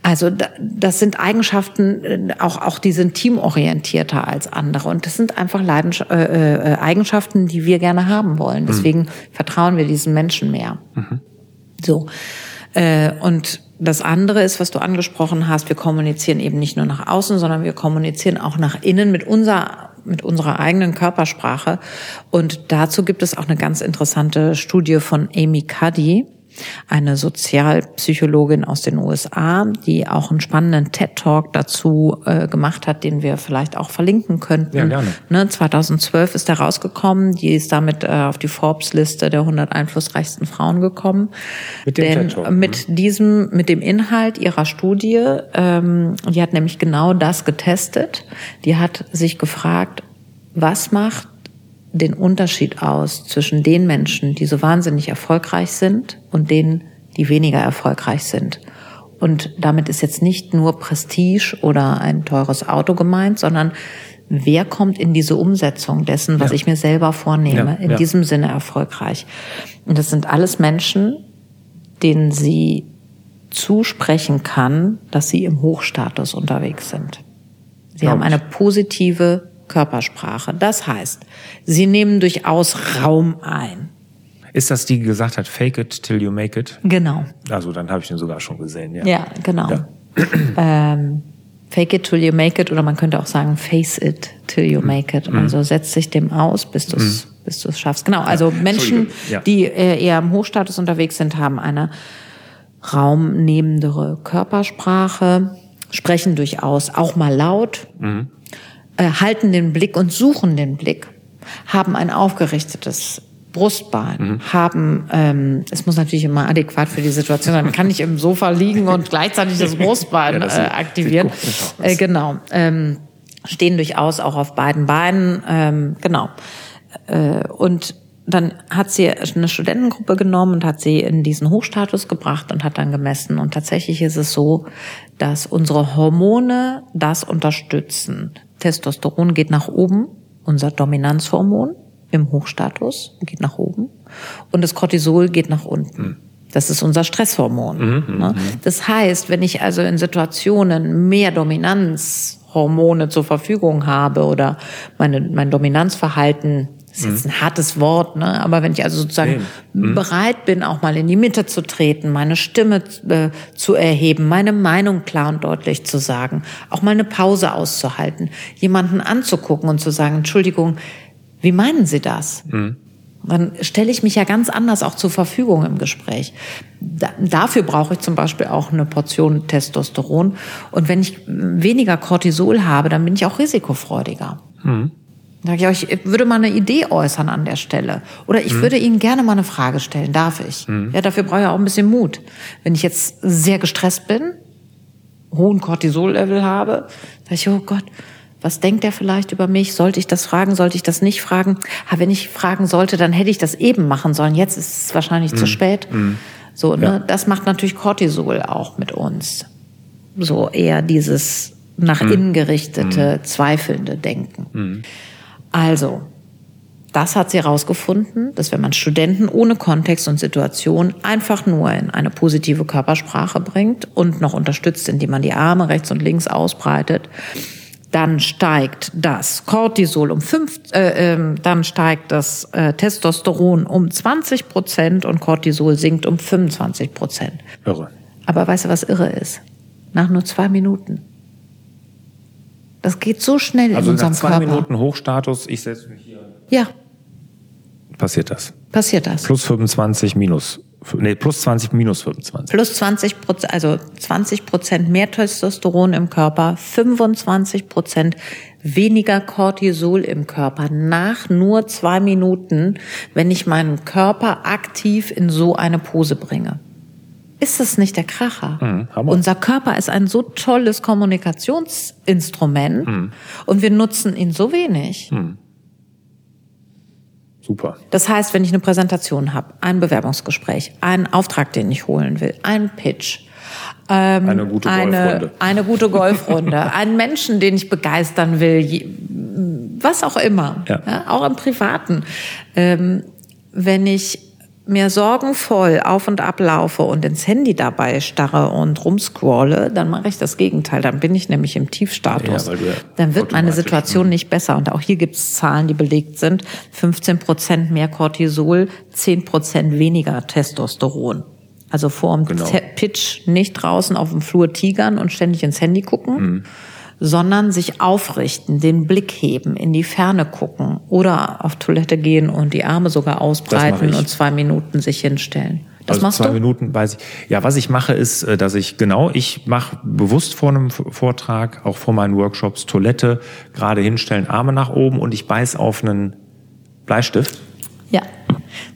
B: Also das sind Eigenschaften, äh, auch, auch die sind teamorientierter als andere. Und das sind einfach Leidens äh, äh, Eigenschaften, die wir gerne haben wollen. Mhm. Deswegen mhm. vertrauen wir diesen Menschen mehr. Mhm. So. Äh, und das andere ist, was du angesprochen hast, wir kommunizieren eben nicht nur nach außen, sondern wir kommunizieren auch nach innen mit unserer, mit unserer eigenen Körpersprache. Und dazu gibt es auch eine ganz interessante Studie von Amy Cuddy eine Sozialpsychologin aus den USA, die auch einen spannenden TED-Talk dazu äh, gemacht hat, den wir vielleicht auch verlinken könnten. Ja, gerne. Ne, 2012 ist er rausgekommen, die ist damit äh, auf die Forbes-Liste der 100 einflussreichsten Frauen gekommen. Mit dem Denn mit ne? diesem, mit dem Inhalt ihrer Studie, ähm, die hat nämlich genau das getestet. Die hat sich gefragt, was macht den Unterschied aus zwischen den Menschen, die so wahnsinnig erfolgreich sind und denen, die weniger erfolgreich sind. Und damit ist jetzt nicht nur Prestige oder ein teures Auto gemeint, sondern wer kommt in diese Umsetzung dessen, was ja. ich mir selber vornehme, ja, in ja. diesem Sinne erfolgreich. Und das sind alles Menschen, denen sie zusprechen kann, dass sie im Hochstatus unterwegs sind. Sie Glaub haben eine positive Körpersprache. Das heißt, sie nehmen durchaus Raum ein.
A: Ist das die, die gesagt hat, fake it till you make it?
B: Genau.
A: Also dann habe ich den sogar schon gesehen, ja.
B: Ja, genau. Ja. ähm, fake it till you make it oder man könnte auch sagen face it till you mhm. make it. Mhm. Also setz dich dem aus, bis du es mhm. bis du es schaffst. Genau. Also Menschen, ja. die äh, eher im Hochstatus unterwegs sind, haben eine raumnehmendere Körpersprache, sprechen durchaus auch mal laut. Mhm äh, halten den Blick und suchen den Blick. haben ein aufgerichtetes Brustbein, mhm. haben, ähm, es muss natürlich immer adäquat für die Situation sein. Man kann nicht im Sofa liegen und gleichzeitig das Brustbein ja, das äh, aktivieren. Äh, genau. Ähm, stehen durchaus auch auf beiden Beinen. Ähm, genau. Äh, und dann hat sie eine Studentengruppe genommen und hat sie in diesen Hochstatus gebracht und hat dann gemessen. Und tatsächlich ist es so, dass unsere Hormone das unterstützen. Testosteron geht nach oben, unser Dominanzhormon im Hochstatus geht nach oben und das Cortisol geht nach unten. Mhm. Das ist unser Stresshormon. Mhm, ne? Mhm. Das heißt, wenn ich also in Situationen mehr Dominanzhormone zur Verfügung habe oder meine, mein Dominanzverhalten ist jetzt ein hartes Wort, ne? aber wenn ich also sozusagen mhm. bereit bin, auch mal in die Mitte zu treten, meine Stimme äh, zu erheben, meine Meinung klar und deutlich zu sagen, auch mal eine Pause auszuhalten, jemanden anzugucken und zu sagen, Entschuldigung, wie meinen Sie das? Mhm. Dann stelle ich mich ja ganz anders auch zur Verfügung im Gespräch. Da, dafür brauche ich zum Beispiel auch eine Portion Testosteron. Und wenn ich weniger Cortisol habe, dann bin ich auch risikofreudiger. Mhm. Sag ich, ich würde mal eine Idee äußern an der Stelle. Oder ich mhm. würde Ihnen gerne mal eine Frage stellen. Darf ich? Mhm. Ja, dafür brauche ich auch ein bisschen Mut. Wenn ich jetzt sehr gestresst bin, hohen Cortisol-Level habe, sage ich, oh Gott, was denkt er vielleicht über mich? Sollte ich das fragen? Sollte ich das nicht fragen? Ha, wenn ich fragen sollte, dann hätte ich das eben machen sollen. Jetzt ist es wahrscheinlich mhm. zu spät. Mhm. So, ne? Ja. Das macht natürlich Cortisol auch mit uns. So eher dieses nach mhm. innen gerichtete, mhm. zweifelnde Denken. Also, das hat sie herausgefunden, dass wenn man Studenten ohne Kontext und Situation einfach nur in eine positive Körpersprache bringt und noch unterstützt, indem man die Arme rechts und links ausbreitet, dann steigt das Cortisol um fünf, äh, äh, dann steigt das äh, Testosteron um 20 Prozent und Cortisol sinkt um 25 Prozent. Irre. Aber weißt du, was irre ist? Nach nur zwei Minuten. Das geht so schnell
A: also
B: in unserem
A: Körper. Also nach zwei Minuten Hochstatus, ich setze mich hier.
B: Ja.
A: Passiert das?
B: Passiert das.
A: Plus 25 minus nee, plus 20, minus 25.
B: Plus 20 Prozent, also 20 Prozent mehr Testosteron im Körper, 25 Prozent weniger Cortisol im Körper nach nur zwei Minuten, wenn ich meinen Körper aktiv in so eine Pose bringe. Ist das nicht der Kracher? Mhm, Unser Körper ist ein so tolles Kommunikationsinstrument mhm. und wir nutzen ihn so wenig. Mhm.
A: Super.
B: Das heißt, wenn ich eine Präsentation habe, ein Bewerbungsgespräch, einen Auftrag, den ich holen will, einen Pitch,
A: ähm, eine gute Golfrunde,
B: eine, eine gute Golfrunde, einen Menschen, den ich begeistern will, was auch immer, ja. Ja, auch im Privaten. Ähm, wenn ich mehr sorgenvoll auf und ablaufe und ins Handy dabei starre und rumscrolle, dann mache ich das Gegenteil. Dann bin ich nämlich im Tiefstatus. Ja, dann wird meine Situation nicht besser. Und auch hier gibt es Zahlen, die belegt sind. 15 Prozent mehr Cortisol, 10 Prozent weniger Testosteron. Also vor dem genau. Pitch nicht draußen auf dem Flur tigern und ständig ins Handy gucken. Mhm sondern sich aufrichten, den Blick heben, in die Ferne gucken oder auf Toilette gehen und die Arme sogar ausbreiten und zwei Minuten sich hinstellen.
A: Das also machst zwei du? Minuten weiß ich. Ja, was ich mache ist, äh, dass ich genau, ich mache bewusst vor einem Vortrag, auch vor meinen Workshops, Toilette, gerade hinstellen, Arme nach oben und ich beiß auf einen Bleistift.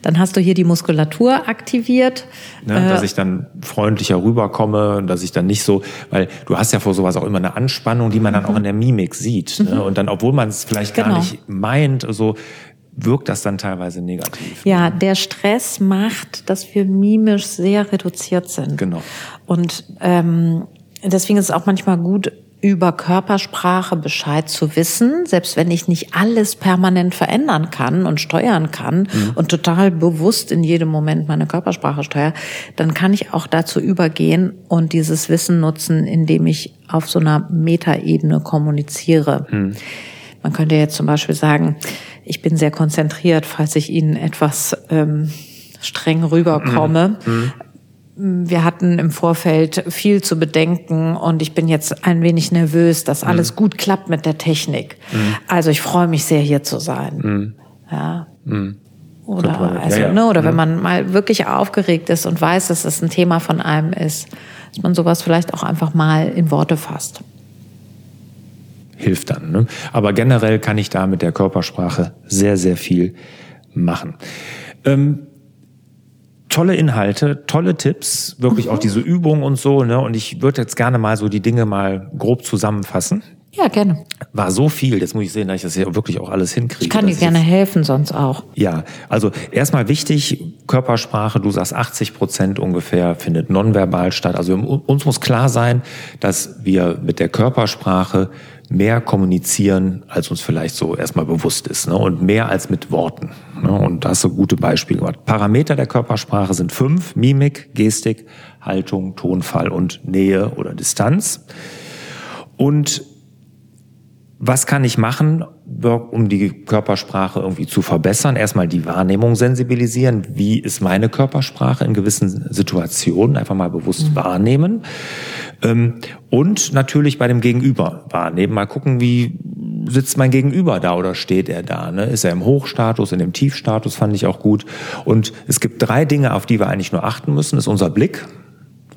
B: Dann hast du hier die Muskulatur aktiviert.
A: Ne, dass äh, ich dann freundlicher rüberkomme, dass ich dann nicht so, weil du hast ja vor sowas auch immer eine Anspannung, die man dann auch mhm. in der Mimik sieht. Ne? Mhm. Und dann, obwohl man es vielleicht genau. gar nicht meint, so wirkt das dann teilweise negativ.
B: Ja, der Stress macht, dass wir mimisch sehr reduziert sind.
A: Genau.
B: Und ähm, deswegen ist es auch manchmal gut, über Körpersprache Bescheid zu wissen, selbst wenn ich nicht alles permanent verändern kann und steuern kann mhm. und total bewusst in jedem Moment meine Körpersprache steuere, dann kann ich auch dazu übergehen und dieses Wissen nutzen, indem ich auf so einer Metaebene kommuniziere. Mhm. Man könnte jetzt zum Beispiel sagen, ich bin sehr konzentriert, falls ich Ihnen etwas ähm, streng rüberkomme. Mhm. Wir hatten im Vorfeld viel zu bedenken und ich bin jetzt ein wenig nervös, dass mhm. alles gut klappt mit der Technik. Mhm. Also ich freue mich sehr, hier zu sein. Mhm. Ja. Mhm. Oder, also, ja, ja. Ne, oder wenn mhm. man mal wirklich aufgeregt ist und weiß, dass es das ein Thema von einem ist, dass man sowas vielleicht auch einfach mal in Worte fasst.
A: hilft dann. Ne? Aber generell kann ich da mit der Körpersprache sehr, sehr viel machen. Ähm, tolle Inhalte, tolle Tipps, wirklich mhm. auch diese Übungen und so. Ne? Und ich würde jetzt gerne mal so die Dinge mal grob zusammenfassen.
B: Ja, gerne.
A: War so viel, jetzt muss ich sehen, dass ich das hier wirklich auch alles hinkriege.
B: Ich kann dir gerne helfen, sonst auch.
A: Ja, also erstmal wichtig, Körpersprache, du sagst 80 Prozent ungefähr findet nonverbal statt. Also uns muss klar sein, dass wir mit der Körpersprache mehr kommunizieren, als uns vielleicht so erstmal bewusst ist. Ne? Und mehr als mit Worten. Ne? Und da hast du gute Beispiele gemacht. Parameter der Körpersprache sind fünf. Mimik, Gestik, Haltung, Tonfall und Nähe oder Distanz. Und was kann ich machen, um die Körpersprache irgendwie zu verbessern? Erstmal die Wahrnehmung sensibilisieren. Wie ist meine Körpersprache in gewissen Situationen? Einfach mal bewusst mhm. wahrnehmen. Ähm, und natürlich bei dem Gegenüber wahrnehmen. Mal gucken, wie sitzt mein Gegenüber da oder steht er da? Ne? Ist er im Hochstatus, in dem Tiefstatus, fand ich auch gut. Und es gibt drei Dinge, auf die wir eigentlich nur achten müssen. Das ist unser Blick,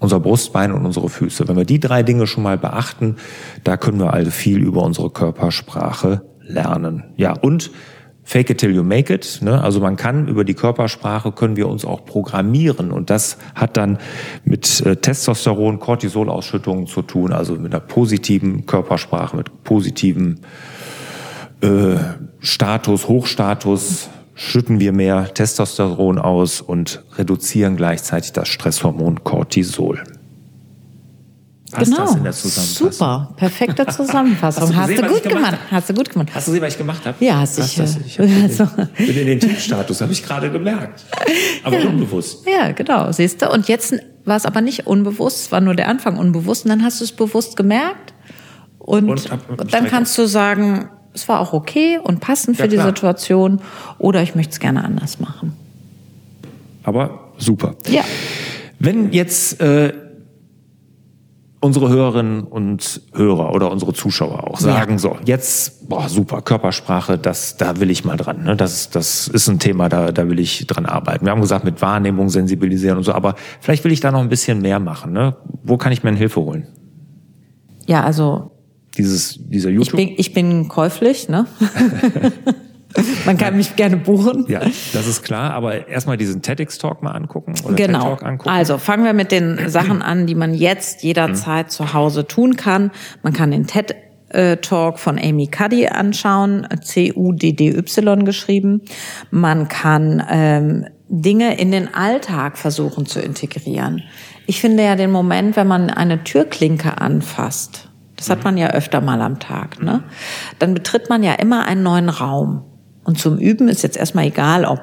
A: unser Brustbein und unsere Füße. Wenn wir die drei Dinge schon mal beachten, da können wir also viel über unsere Körpersprache lernen. Ja, und Fake it till you make it. Ne? Also man kann über die Körpersprache können wir uns auch programmieren und das hat dann mit äh, Testosteron, Cortisolausschüttungen zu tun, also mit einer positiven Körpersprache, mit positivem äh, Status, Hochstatus schütten wir mehr Testosteron aus und reduzieren gleichzeitig das Stresshormon Cortisol.
B: Passt genau. das in der Zusammenfassung? Super, perfekte Zusammenfassung. Hast, gesehen, hast du gut gemacht. Hast du gut gemacht.
A: Hast du gesehen, was ich gemacht habe?
B: Ja, hast, hast
A: du. Ich, ich also. bin in den Tiefstatus, habe ich gerade gemerkt. Aber ja. unbewusst.
B: Ja, genau, siehst du. Und jetzt war es aber nicht unbewusst, es war nur der Anfang unbewusst. Und dann hast du es bewusst gemerkt. Und, und dann kannst du sagen, es war auch okay und passend für ja, die Situation oder ich möchte es gerne anders machen.
A: Aber super.
B: Ja.
A: Wenn jetzt äh, unsere Hörerinnen und Hörer oder unsere Zuschauer auch sagen, ja. so, jetzt, boah, super, Körpersprache, das, da will ich mal dran. Ne? Das, das ist ein Thema, da, da will ich dran arbeiten. Wir haben gesagt, mit Wahrnehmung sensibilisieren und so, aber vielleicht will ich da noch ein bisschen mehr machen. Ne? Wo kann ich mir Hilfe holen?
B: Ja, also
A: dieses, dieser YouTube.
B: Ich bin, ich bin käuflich, ne? Man kann mich gerne buchen.
A: Ja, das ist klar, aber erstmal diesen TEDx-Talk mal angucken
B: oder genau. TED-Talk angucken. Also fangen wir mit den Sachen an, die man jetzt jederzeit mhm. zu Hause tun kann. Man kann den TED Talk von Amy Cuddy anschauen, C-U-D-D-Y geschrieben. Man kann ähm, Dinge in den Alltag versuchen zu integrieren. Ich finde ja den Moment, wenn man eine Türklinke anfasst, das hat man ja öfter mal am Tag. Ne? Dann betritt man ja immer einen neuen Raum. Und zum Üben ist jetzt erstmal egal, ob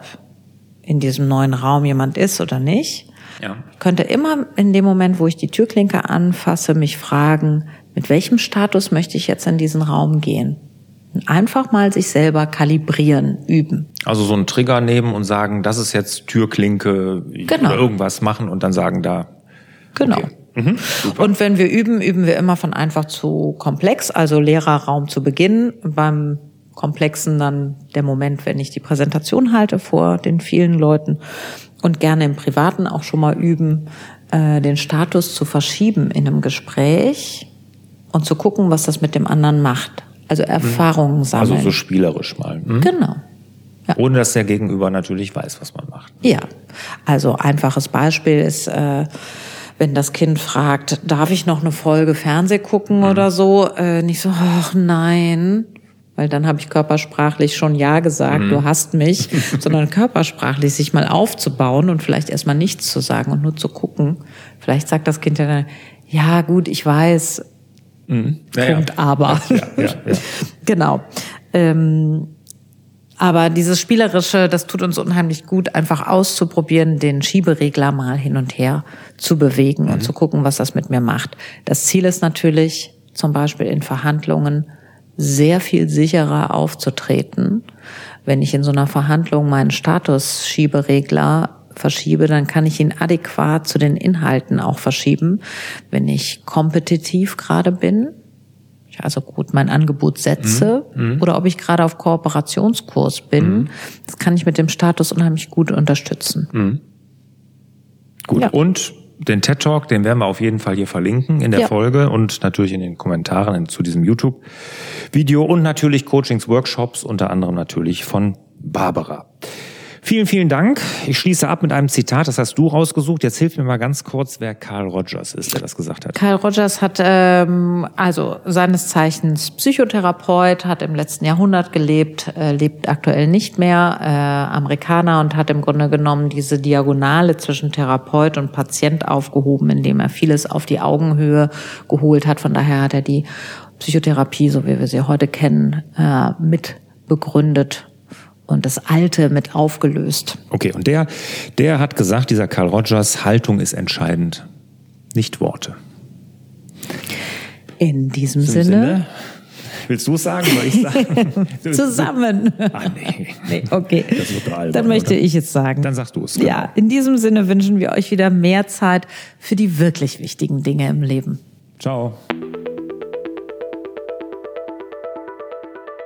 B: in diesem neuen Raum jemand ist oder nicht. Ja. Ich könnte immer in dem Moment, wo ich die Türklinke anfasse, mich fragen, mit welchem Status möchte ich jetzt in diesen Raum gehen? Einfach mal sich selber kalibrieren, üben.
A: Also so einen Trigger nehmen und sagen, das ist jetzt Türklinke genau. oder irgendwas machen und dann sagen da.
B: Genau. Okay. Mhm, und wenn wir üben, üben wir immer von einfach zu komplex, also leerer Raum zu Beginn. Beim Komplexen dann der Moment, wenn ich die Präsentation halte vor den vielen Leuten und gerne im Privaten auch schon mal üben, äh, den Status zu verschieben in einem Gespräch und zu gucken, was das mit dem anderen macht. Also mhm. Erfahrungen sammeln.
A: Also so spielerisch mal.
B: Mhm. Genau.
A: Ja. Ohne dass der Gegenüber natürlich weiß, was man macht.
B: Ja, also einfaches Beispiel ist, äh, wenn das Kind fragt, darf ich noch eine Folge Fernseh gucken mhm. oder so, äh, nicht so, ach nein, weil dann habe ich körpersprachlich schon Ja gesagt, mhm. du hast mich, sondern körpersprachlich sich mal aufzubauen und vielleicht erstmal nichts zu sagen und nur zu gucken. Vielleicht sagt das Kind ja dann, ja gut, ich weiß, mhm. ja, Punkt, ja. aber. Ja, genau. Ähm, aber dieses Spielerische, das tut uns unheimlich gut, einfach auszuprobieren, den Schieberegler mal hin und her zu bewegen mhm. und zu gucken, was das mit mir macht. Das Ziel ist natürlich, zum Beispiel in Verhandlungen, sehr viel sicherer aufzutreten. Wenn ich in so einer Verhandlung meinen Status-Schieberegler verschiebe, dann kann ich ihn adäquat zu den Inhalten auch verschieben. Wenn ich kompetitiv gerade bin, also gut mein Angebot setze mhm. mhm. oder ob ich gerade auf Kooperationskurs bin, mhm. das kann ich mit dem Status unheimlich gut unterstützen. Mhm.
A: Gut. Ja. Und den TED Talk, den werden wir auf jeden Fall hier verlinken in der ja. Folge und natürlich in den Kommentaren zu diesem YouTube-Video und natürlich Coachings, Workshops, unter anderem natürlich von Barbara. Vielen, vielen Dank. Ich schließe ab mit einem Zitat, das hast du rausgesucht. Jetzt hilf mir mal ganz kurz, wer Carl Rogers ist, der das gesagt hat.
B: Carl Rogers hat ähm, also seines Zeichens Psychotherapeut, hat im letzten Jahrhundert gelebt, äh, lebt aktuell nicht mehr, äh, Amerikaner und hat im Grunde genommen diese Diagonale zwischen Therapeut und Patient aufgehoben, indem er vieles auf die Augenhöhe geholt hat. Von daher hat er die Psychotherapie, so wie wir sie heute kennen, äh, mit begründet und das Alte mit aufgelöst.
A: Okay, und der, der hat gesagt, dieser Carl Rogers, Haltung ist entscheidend, nicht Worte.
B: In diesem Sinne, Sinne
A: Willst du es sagen? Soll ich sagen?
B: Zusammen.
A: Ah, nee.
B: nee. Okay. Das wird albern, Dann möchte oder? ich es sagen.
A: Dann sagst du es.
B: Genau. Ja, in diesem Sinne wünschen wir euch wieder mehr Zeit für die wirklich wichtigen Dinge im Leben.
A: Ciao.